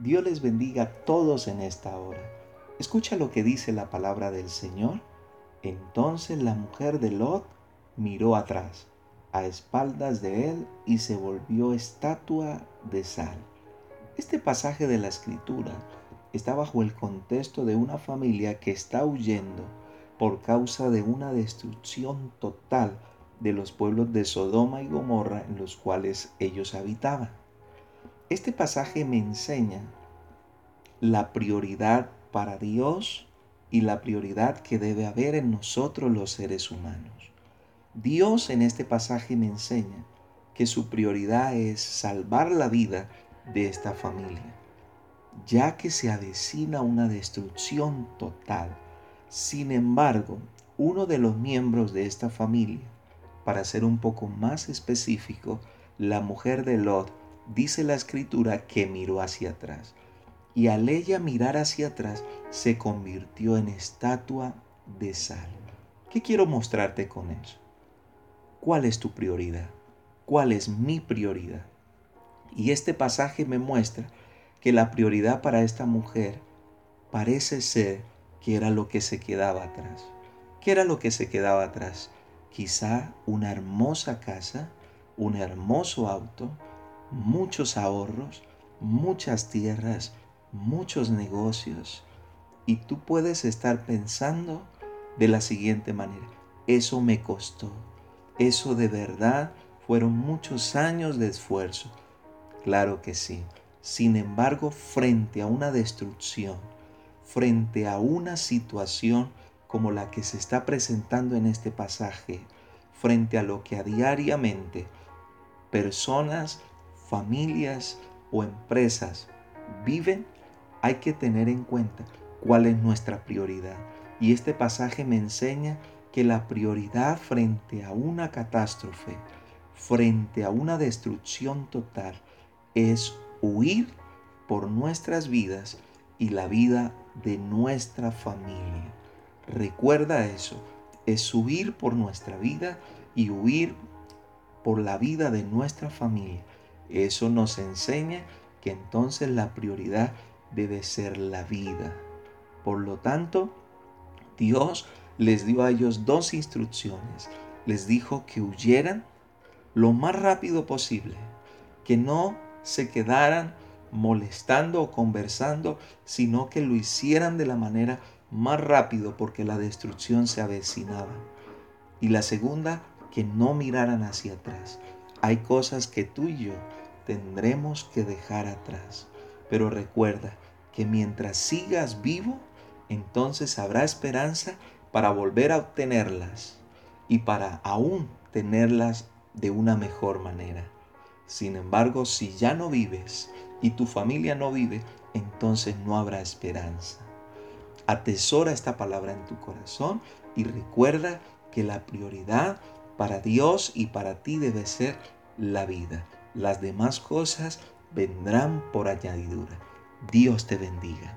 Dios les bendiga a todos en esta hora. Escucha lo que dice la palabra del Señor. Entonces la mujer de Lot miró atrás, a espaldas de él, y se volvió estatua de sal. Este pasaje de la escritura está bajo el contexto de una familia que está huyendo por causa de una destrucción total de los pueblos de Sodoma y Gomorra en los cuales ellos habitaban. Este pasaje me enseña la prioridad para Dios y la prioridad que debe haber en nosotros los seres humanos. Dios en este pasaje me enseña que su prioridad es salvar la vida de esta familia, ya que se avecina una destrucción total. Sin embargo, uno de los miembros de esta familia, para ser un poco más específico, la mujer de Lot, dice la escritura que miró hacia atrás. Y al ella mirar hacia atrás, se convirtió en estatua de sal. ¿Qué quiero mostrarte con eso? ¿Cuál es tu prioridad? ¿Cuál es mi prioridad? Y este pasaje me muestra que la prioridad para esta mujer parece ser que era lo que se quedaba atrás. ¿Qué era lo que se quedaba atrás? Quizá una hermosa casa, un hermoso auto, muchos ahorros, muchas tierras, muchos negocios. Y tú puedes estar pensando de la siguiente manera, eso me costó, eso de verdad fueron muchos años de esfuerzo. Claro que sí. Sin embargo, frente a una destrucción, frente a una situación como la que se está presentando en este pasaje, frente a lo que a diariamente personas familias o empresas viven, hay que tener en cuenta cuál es nuestra prioridad. Y este pasaje me enseña que la prioridad frente a una catástrofe, frente a una destrucción total, es huir por nuestras vidas y la vida de nuestra familia. Recuerda eso, es huir por nuestra vida y huir por la vida de nuestra familia. Eso nos enseña que entonces la prioridad debe ser la vida. Por lo tanto, Dios les dio a ellos dos instrucciones. Les dijo que huyeran lo más rápido posible, que no se quedaran molestando o conversando, sino que lo hicieran de la manera más rápido porque la destrucción se avecinaba. Y la segunda, que no miraran hacia atrás. Hay cosas que tú y yo tendremos que dejar atrás. Pero recuerda que mientras sigas vivo, entonces habrá esperanza para volver a obtenerlas y para aún tenerlas de una mejor manera. Sin embargo, si ya no vives y tu familia no vive, entonces no habrá esperanza. Atesora esta palabra en tu corazón y recuerda que la prioridad para Dios y para ti debe ser la vida. Las demás cosas vendrán por añadidura. Dios te bendiga.